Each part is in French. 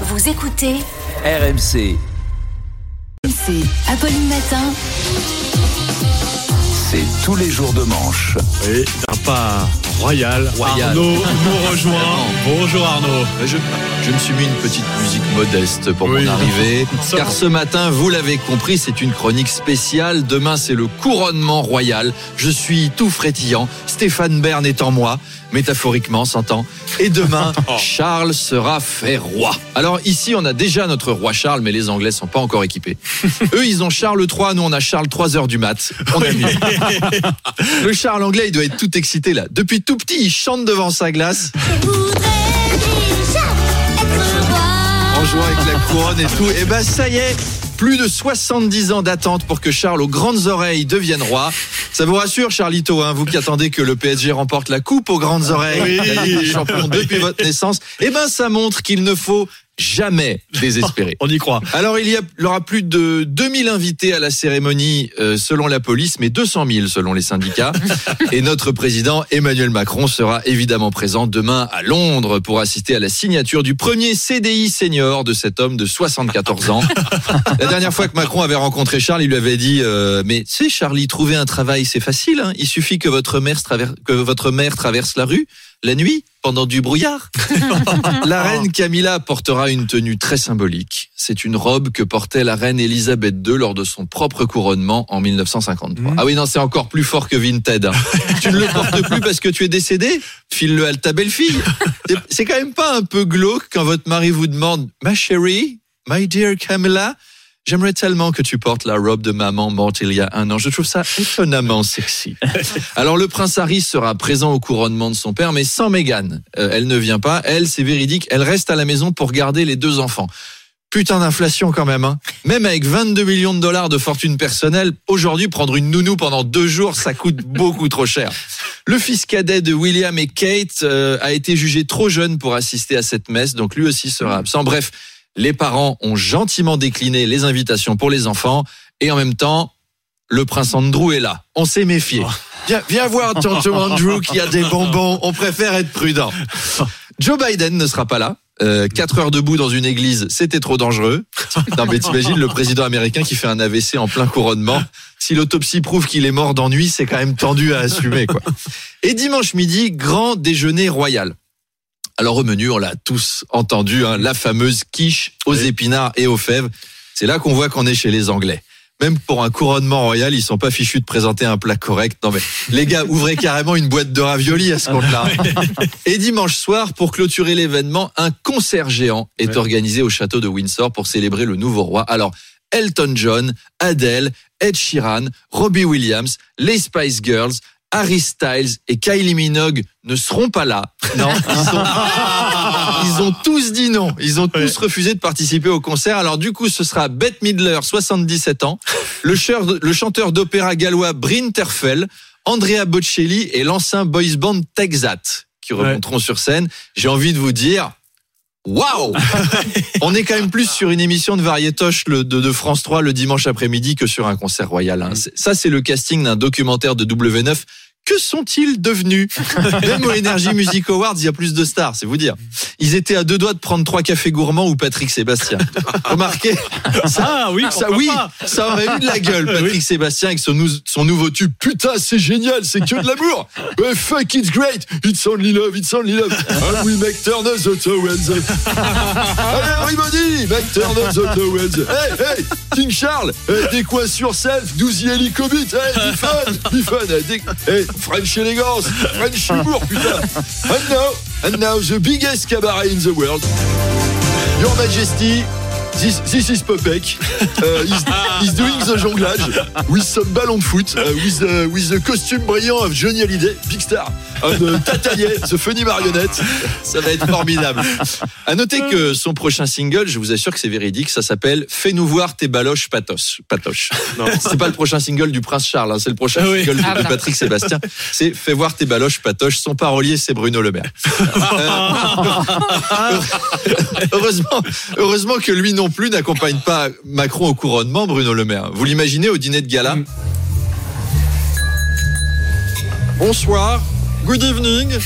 Vous écoutez RMC, c'est Apolline Matin. c'est tous les jours de manche. Et d'un pas royal, Royal. Arnaud nous rejoint. Bonjour Arnaud. Je, je me suis mis une petite musique modeste pour Oui. mon arrivée, car ce matin, vous l'avez compris, c'est une chronique spéciale. Demain, c'est le couronnement royal. Je suis tout frétillant. Stéphane Bern est en moi, métaphoriquement, s'entend. Et demain, Charles sera fait roi. Alors ici, on a déjà notre roi Charles, mais les Anglais sont pas encore équipés. Eux, ils ont Charles III, nous on a Charles 3 heures du mat. On a mieux. Le Charles anglais, il doit être tout excité là. Depuis tout petit, il chante devant sa glace. en jouant avec la couronne et tout. Et ben ça y est, plus de 70 ans d'attente pour que Charles aux grandes oreilles devienne roi. Ça vous rassure, Charlito, hein, vous qui attendez que le PSG remporte la coupe aux grandes oreilles, Oui. champions depuis votre naissance. Et ben ça montre qu'il ne faut jamais désespérer. On y croit. Alors il y a, il y aura plus de 2000 invités à la cérémonie euh, selon la police, mais 200 000 selon les syndicats. Et notre président Emmanuel Macron sera évidemment présent demain à Londres pour assister à la signature du premier CDI senior de cet homme de 74 ans. La dernière fois que Macron avait rencontré Charles, il lui avait dit euh, mais tu sais Charlie, trouver un travail c'est facile. hein. Il suffit que votre mère traverse que votre mère traverse la rue la nuit pendant du brouillard. La reine Camilla portera une tenue très symbolique. C'est une robe que portait la reine Elisabeth II lors de son propre couronnement en 1953. Mhm. Ah oui, non, c'est encore plus fort que Vinted. hein. tu ne le portes plus parce que tu es décédé? File-le à ta belle-fille. C'est- C'est quand même pas un peu glauque quand votre mari vous demande « Ma chérie, my dear Camilla, j'aimerais tellement que tu portes la robe de maman morte il y a un an. Je trouve ça étonnamment sexy. » Alors le prince Harry sera présent au couronnement de son père, mais sans Meghan. Euh, elle ne vient pas. Elle, c'est véridique. Elle reste à la maison pour garder les deux enfants. Putain d'inflation quand même. Hein. Même avec 22 millions de dollars de fortune personnelle, aujourd'hui prendre une nounou pendant deux jours, ça coûte beaucoup trop cher. Le fils cadet de William et Kate euh, a été jugé trop jeune pour assister à cette messe, donc lui aussi sera absent. Bref, les parents ont gentiment décliné les invitations pour les enfants et en même temps, le prince Andrew est là. On s'est méfié. Viens, viens voir tonton Andrew qui a des bonbons. On préfère être prudent. Joe Biden ne sera pas là. Euh, quatre heures debout dans une église, c'était trop dangereux. Non mais t'imagines le président américain qui fait un AVC en plein couronnement. Si l'autopsie prouve qu'il est mort d'ennui, c'est quand même tendu à assumer quoi. Et dimanche midi, grand déjeuner royal. Alors au menu, on l'a tous entendu, hein, la fameuse quiche aux Oui. épinards et aux fèves. C'est là qu'on voit qu'on est chez les Anglais. Même pour un couronnement royal, ils sont pas fichus de présenter un plat correct. Non mais les gars, ouvrez carrément une boîte de raviolis à ce compte-là. Et dimanche soir, pour clôturer l'événement, un concert géant est Ouais. organisé au château de Windsor pour célébrer le nouveau roi. Alors Elton John, Adele, Ed Sheeran, Robbie Williams, les Spice Girls, Harry Styles et Kylie Minogue ne seront pas là. Non, ils, sont- ils ont tous dit non. Ils ont tous Ouais. refusé de participer au concert. Alors du coup, ce sera Bette Midler, 77 ans, le, cheur- le chanteur d'opéra gallois Bryn Terfel, Andrea Bocelli et l'ancien boys band Texat qui Ouais. remonteront sur scène. J'ai envie de vous dire. Waouh On est quand même plus sur une émission de variétoche de, France 3 le dimanche après-midi que sur un concert royal. hein. C'est- Ça, c'est le casting d'un documentaire de W9. Que sont-ils devenus Même au Energy Music Awards, il y a plus de stars, c'est vous dire. Ils étaient à deux doigts de prendre trois cafés gourmands ou Patrick Sébastien. Remarquez, ça, Ah oui, ça, oui, pas ça aurait eu de la gueule, Patrick Sébastien, avec son, nou- son nouveau tube. Putain, c'est génial, c'est que de l'amour. Fuck, it's great. It's only love, it's only love. And we make Turner the Towels. Allez, everybody, make Turner the Towels. Hey, hey, King Charles, hey, des coins sur self, 12 hélicobit. Hey, du fun, du fun. Hey, French elegance, French humour, putain. And now, and now, the biggest cabaret in the world. Your Majesty, this, is Popek. Uh, he's, doing the jonglage with some ballon de foot, uh, with, the, with the costume brillant of Johnny Hallyday, big star. Uh, Tatalier, the funny marionnette. Ça va être formidable. À noter que son prochain single, je vous assure que c'est véridique, ça s'appelle Fais-nous voir tes baloches patoches. patoches. Non. C'est pas le prochain single du Prince Charles, hein, c'est le prochain Ah oui. single de, Ah, de. Patrick Sébastien. C'est Fais voir tes baloches patoches. Son parolier, c'est Bruno Le Maire. Euh, heureusement, heureusement que lui non plus n'accompagne pas Macron au couronnement, Bruno Le Maire. Vous l'imaginez au dîner de gala? Bonsoir, good evening.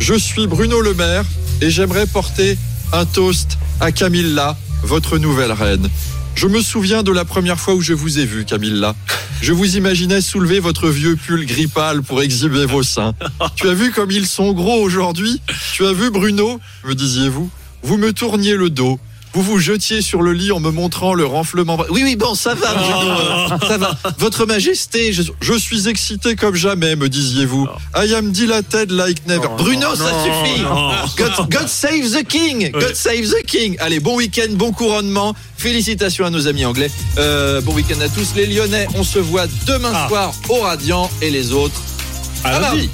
Je suis Bruno Le Maire et j'aimerais porter un toast à Camilla, votre nouvelle reine. Je me souviens de la première fois où je vous ai vu, Camilla. Je vous imaginais soulever votre vieux pull gris pâle pour exhiber vos seins. Tu as vu comme ils sont gros aujourd'hui? Tu as vu Bruno me disiez-vous? Vous me tourniez le dos. Vous vous jetiez sur le lit en me montrant le renflement. Oui, oui, bon, ça va, Bruno, euh, ça va. Votre Majesté, je, je suis excité comme jamais, me disiez-vous. I am dilated like never. Bruno, ça suffit. God, God save the king. God save the king. Allez, bon week-end, bon couronnement. Félicitations à nos amis anglais. Euh, bon week-end à tous les Lyonnais. On se voit demain Ah. soir au Radiant et les autres. À à lundi. mardi.